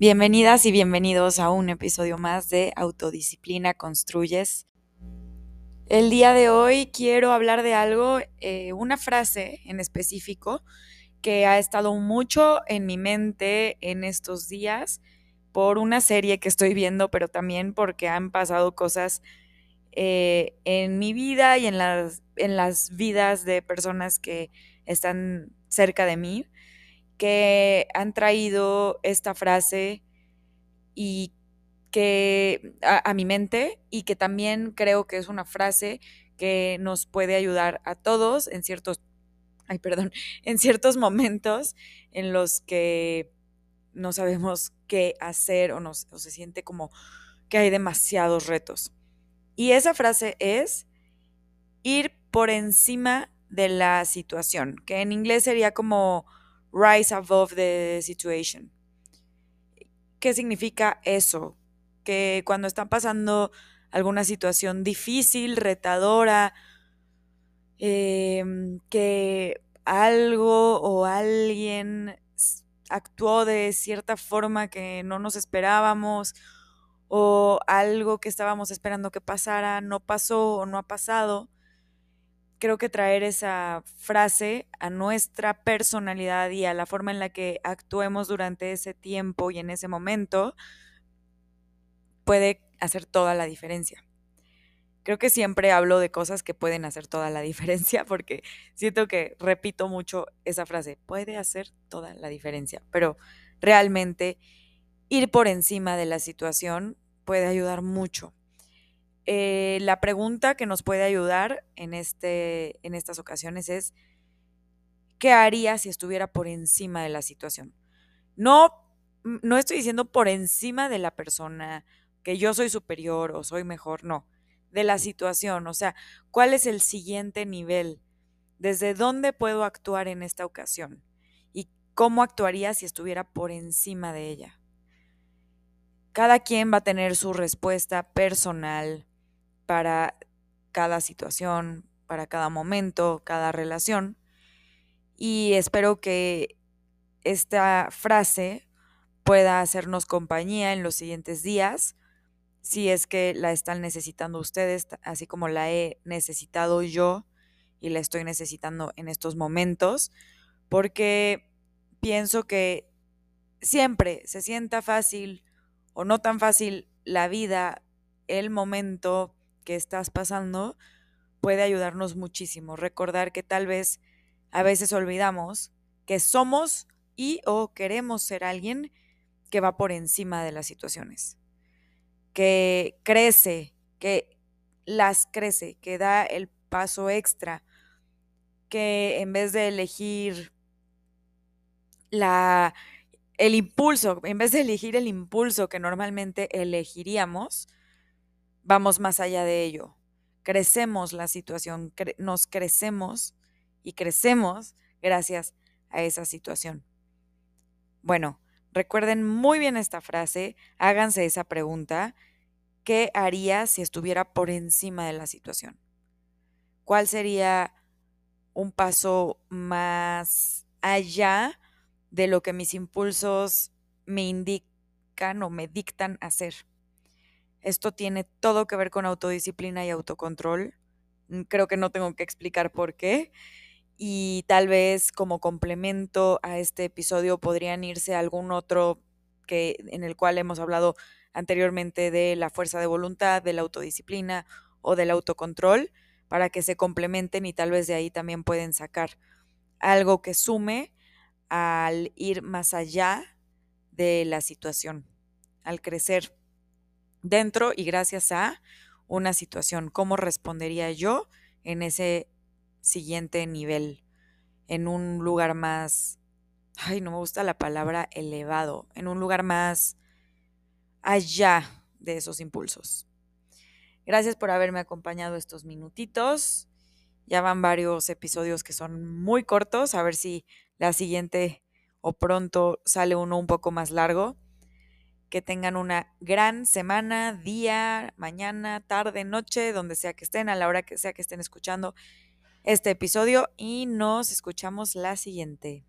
Bienvenidas y bienvenidos a un episodio más de Autodisciplina Construyes. El día de hoy quiero hablar de algo, eh, una frase en específico que ha estado mucho en mi mente en estos días por una serie que estoy viendo, pero también porque han pasado cosas eh, en mi vida y en las, en las vidas de personas que están cerca de mí que han traído esta frase y que a, mi mente y que también creo que es una frase que nos puede ayudar a todos en ciertos, ay, perdón, en ciertos momentos en los que no sabemos qué hacer o, nos, o se siente como que hay demasiados retos. Y esa frase es ir por encima de la situación, que en inglés sería como rise above the situation. ¿Qué significa eso? Que cuando están pasando alguna situación difícil, retadora, em, que algo o alguien actuó de cierta forma que no nos esperábamos o algo que estábamos esperando que pasara no pasó o no ha pasado, creo que traer esa frase a nuestra personalidad y a la forma en la que actuemos durante ese tiempo y en ese momento puede hacer toda la diferencia. Creo que siempre hablo de cosas que pueden hacer toda la diferencia porque siento que repito mucho esa frase, puede hacer toda la diferencia, pero realmente ir por encima de la situación puede ayudar mucho. Eh, la pregunta que nos puede ayudar en, este, en estas ocasiones es, ¿qué haría si estuviera por encima de la situación? No, mm, no estoy diciendo por encima de la persona, que yo soy superior o soy mejor, no, de la situación, o sea, ¿cuál es el siguiente nivel? ¿Desde dónde puedo actuar en esta ocasión? ¿Y cómo actuaría si estuviera por encima de ella? Cada quien va a tener su respuesta personal, para cada situación, para cada momento, cada relación. Y espero que esta frase pueda hacernos compañía en los siguientes días, si es que la están necesitando ustedes, así como la he necesitado yo y la estoy necesitando en estos momentos, porque pienso que siempre se sienta fácil o no tan fácil la vida, el momento, que estás pasando puede ayudarnos muchísimo. Recordar que tal vez a veces olvidamos que somos y o queremos ser alguien que va por encima de las situaciones, que crece, que las crece, que da el paso extra, que en vez de elegir la el impulso, en vez de elegir el impulso que normalmente elegiríamos, vamos más allá de ello. Crecemos la situación, nos crecemos y crecemos gracias a esa situación. Bueno, recuerden muy bien esta frase, háganse esa pregunta. ¿Qué haría si estuviera por encima de la situación? ¿Cuál sería un paso más allá de lo que mis impulsos me indican o me dictan hacer? Esto tiene todo que ver con autodisciplina y autocontrol. Mm, creo que no tengo que explicar por qué. Y tal vez como complemento a este episodio podrían irse algún otro que, en el cual hemos hablado anteriormente de la fuerza de voluntad, de la autodisciplina o del autocontrol, para que se complementen y tal vez de ahí también pueden sacar algo que sume al ir más allá de la situación, al crecer dentro y gracias a una situación. ¿Cómo respondería yo en ese siguiente nivel? En un lugar más, ay, no me gusta la palabra elevado, en un lugar más allá de esos impulsos. Gracias por haberme acompañado estos minutitos. Ya van varios episodios que son muy cortos, a ver si la siguiente o pronto sale uno un poco más largo. Que tengan una gran semana, día, mañana, tarde, noche, donde sea que estén, a la hora que sea que estén escuchando este episodio y nos escuchamos la siguiente.